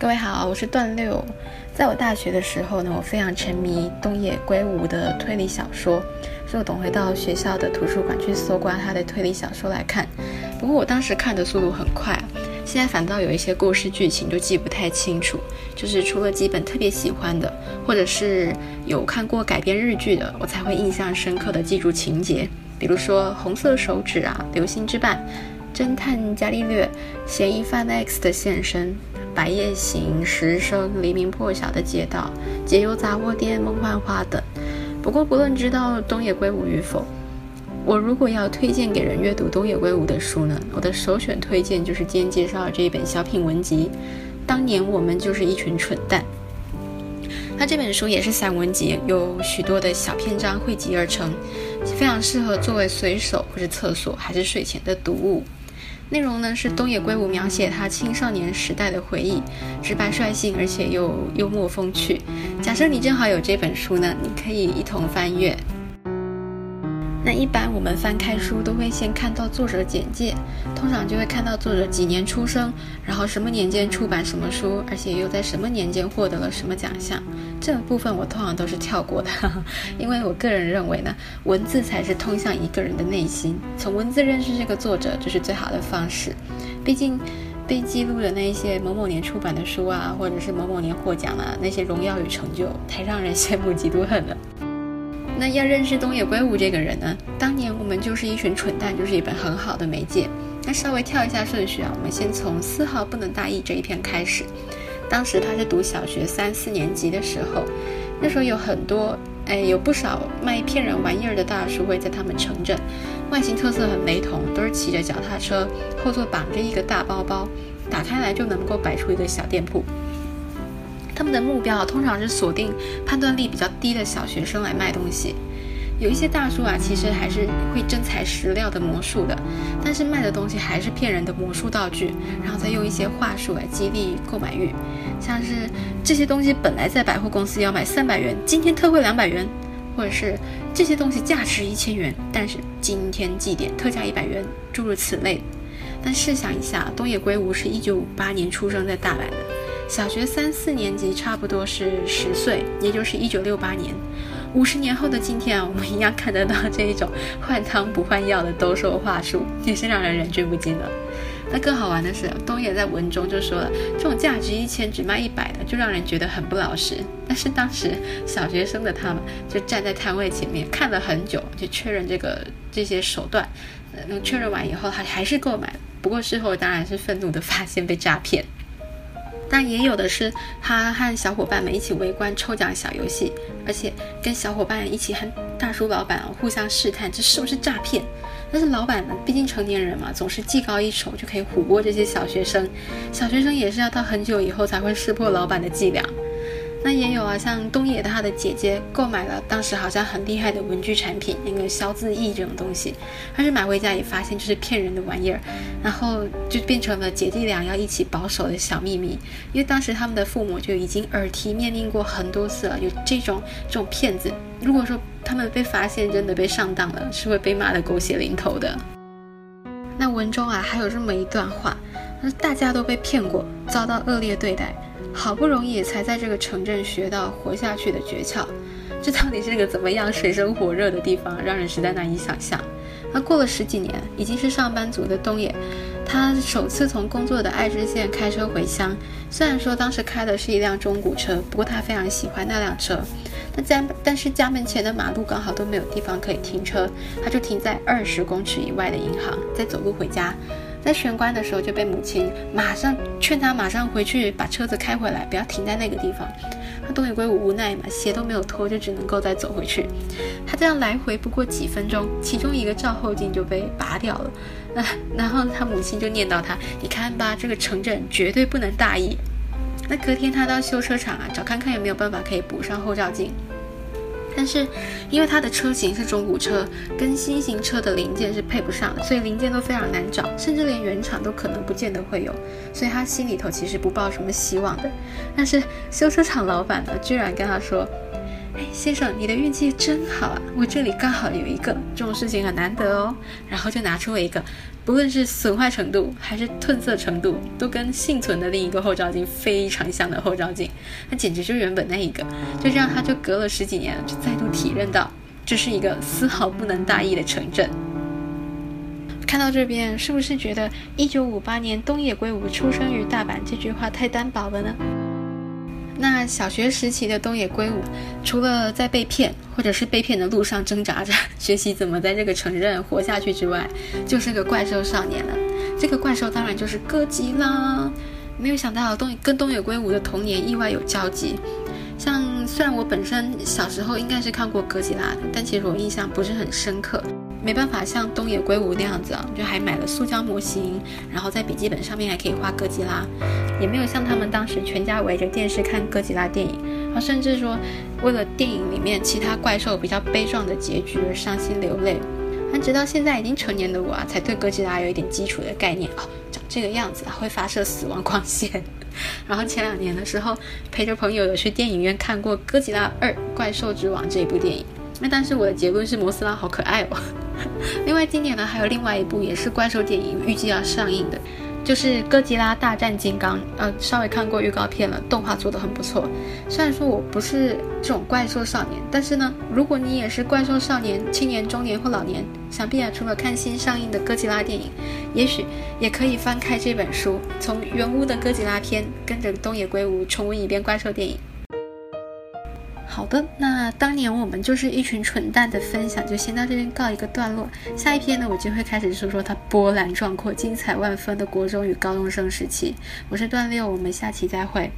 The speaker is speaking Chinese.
各位好，我是段六。在我大学的时候呢，我非常沉迷东野圭吾的推理小说，所以我总会到学校的图书馆去搜刮他的推理小说来看。不过我当时看的速度很快，现在反倒有一些故事剧情就记不太清楚。就是除了几本特别喜欢的，或者是有看过改编日剧的，我才会印象深刻的记住情节。比如说《红色手指》啊，《流星之绊》、《侦探伽利略》、《嫌疑犯 X 的现身》。白夜行、石生、黎明破晓的街道、解忧杂货店、梦幻花等。不过，不论知道东野圭吾与否，我如果要推荐给人阅读东野圭吾的书呢，我的首选推荐就是今天介绍的这一本小品文集《当年我们就是一群蠢蛋》。它这本书也是散文集，有许多的小篇章汇集而成，非常适合作为随手或是厕所还是睡前的读物。内容呢是东野圭吾描写他青少年时代的回忆，直白率性，而且又幽默风趣。假设你正好有这本书呢，你可以一同翻阅。一般我们翻开书都会先看到作者简介，通常就会看到作者几年出生，然后什么年间出版什么书，而且又在什么年间获得了什么奖项。这部分我通常都是跳过的，因为我个人认为呢，文字才是通向一个人的内心，从文字认识这个作者就是最好的方式。毕竟被记录的那一些某某年出版的书啊，或者是某某年获奖啊，那些荣耀与成就，太让人羡慕嫉妒恨了。那要认识东野圭吾这个人呢？当年我们就是一群蠢蛋，就是一本很好的媒介。那稍微跳一下顺序啊，我们先从丝毫不能大意这一篇开始。当时他是读小学三四年级的时候，那时候有很多哎，有不少卖骗人玩意儿的大叔会在他们城镇，外形特色很雷同，都是骑着脚踏车，后座绑着一个大包包，打开来就能够摆出一个小店铺。他们的目标通常是锁定判断力比较低的小学生来卖东西。有一些大叔啊，其实还是会真材实料的魔术的，但是卖的东西还是骗人的魔术道具，然后再用一些话术来激励购买欲。像是这些东西本来在百货公司要卖三百元，今天特惠两百元，或者是这些东西价值一千元，但是今天祭典特价一百元，诸如此类。但试想一下，东野圭吾是一九五八年出生在大阪的。小学三四年级，差不多是十岁，也就是一九六八年。五十年后的今天啊，我们一样看得到这一种换汤不换药的兜售话术，也是让人忍俊不禁的。那更好玩的是，东野在文中就说了，这种价值一千只卖一百的，就让人觉得很不老实。但是当时小学生的他们就站在摊位前面看了很久，就确认这个这些手段。嗯，确认完以后，他还是购买。不过事后当然是愤怒的发现被诈骗。但也有的是，他和小伙伴们一起围观抽奖小游戏，而且跟小伙伴一起和大叔老板互相试探这是不是诈骗。但是老板呢毕竟成年人嘛，总是技高一筹就可以唬过这些小学生，小学生也是要到很久以后才会识破老板的伎俩。那也有啊，像东野他的姐姐购买了当时好像很厉害的文具产品，那个消字翼这种东西，但是买回家也发现就是骗人的玩意儿，然后就变成了姐弟俩要一起保守的小秘密。因为当时他们的父母就已经耳提面命过很多次了，有这种这种骗子，如果说他们被发现真的被上当了，是会被骂得狗血淋头的。那文中啊还有这么一段话，那大家都被骗过，遭到恶劣对待。好不容易才在这个城镇学到活下去的诀窍，这到底是个怎么样水深火热的地方，让人实在难以想象。那过了十几年，已经是上班族的东野，他首次从工作的爱知县开车回乡。虽然说当时开的是一辆中古车，不过他非常喜欢那辆车。那家但是家门前的马路刚好都没有地方可以停车，他就停在二十公尺以外的银行，再走路回家。在玄关的时候就被母亲马上劝他马上回去把车子开回来，不要停在那个地方。那东野圭吾无奈嘛，鞋都没有脱，就只能够再走回去。他这样来回不过几分钟，其中一个照后镜就被拔掉了。那 然后他母亲就念叨他：“你看吧，这个城镇绝对不能大意。”那隔天他到修车厂啊，找看看有没有办法可以补上后照镜。但是，因为它的车型是中古车，跟新型车的零件是配不上的，所以零件都非常难找，甚至连原厂都可能不见得会有。所以他心里头其实不抱什么希望的。但是修车厂老板呢，居然跟他说：“哎，先生，你的运气真好啊！我这里刚好有一个，这种事情很难得哦。然后就拿出了一个，不论是损坏程度还是褪色程度，都跟幸存的另一个后照镜非常像的后照镜。那简直就原本那一个。就这样，他就隔了十几年，就再度体认到，这是一个丝毫不能大意的城镇。看到这边，是不是觉得一九五八年东野圭吾出生于大阪这句话太单薄了呢？那小学时期的东野圭吾，除了在被骗或者是被骗的路上挣扎着 学习怎么在这个城镇活下去之外，就是个怪兽少年了。这个怪兽当然就是哥吉拉。没有想到东跟东野圭吾的童年意外有交集。像虽然我本身小时候应该是看过哥吉拉的，但其实我印象不是很深刻。没办法像东野圭吾那样子啊，就还买了塑胶模型，然后在笔记本上面还可以画哥吉拉，也没有像他们当时全家围着电视看哥吉拉电影，然后甚至说为了电影里面其他怪兽比较悲壮的结局而伤心流泪。那直到现在已经成年的我啊，才对哥吉拉有一点基础的概念哦，长这个样子啊，会发射死亡光线。然后前两年的时候，陪着朋友有去电影院看过《哥吉拉二：怪兽之王》这一部电影。那但是我的结论是摩斯拉好可爱哦。另外今年呢还有另外一部也是怪兽电影预计要上映的，就是《哥吉拉大战金刚》。呃，稍微看过预告片了，动画做的很不错。虽然说我不是这种怪兽少年，但是呢，如果你也是怪兽少年、青年、中年或老年，想必啊除了看新上映的哥吉拉电影，也许也可以翻开这本书，从原屋的哥吉拉篇，跟着东野圭吾重温一遍怪兽电影。好的，那当年我们就是一群蠢蛋的分享，就先到这边告一个段落。下一篇呢，我就会开始说说他波澜壮阔、精彩万分的国中与高中生时期。我是段六，我们下期再会。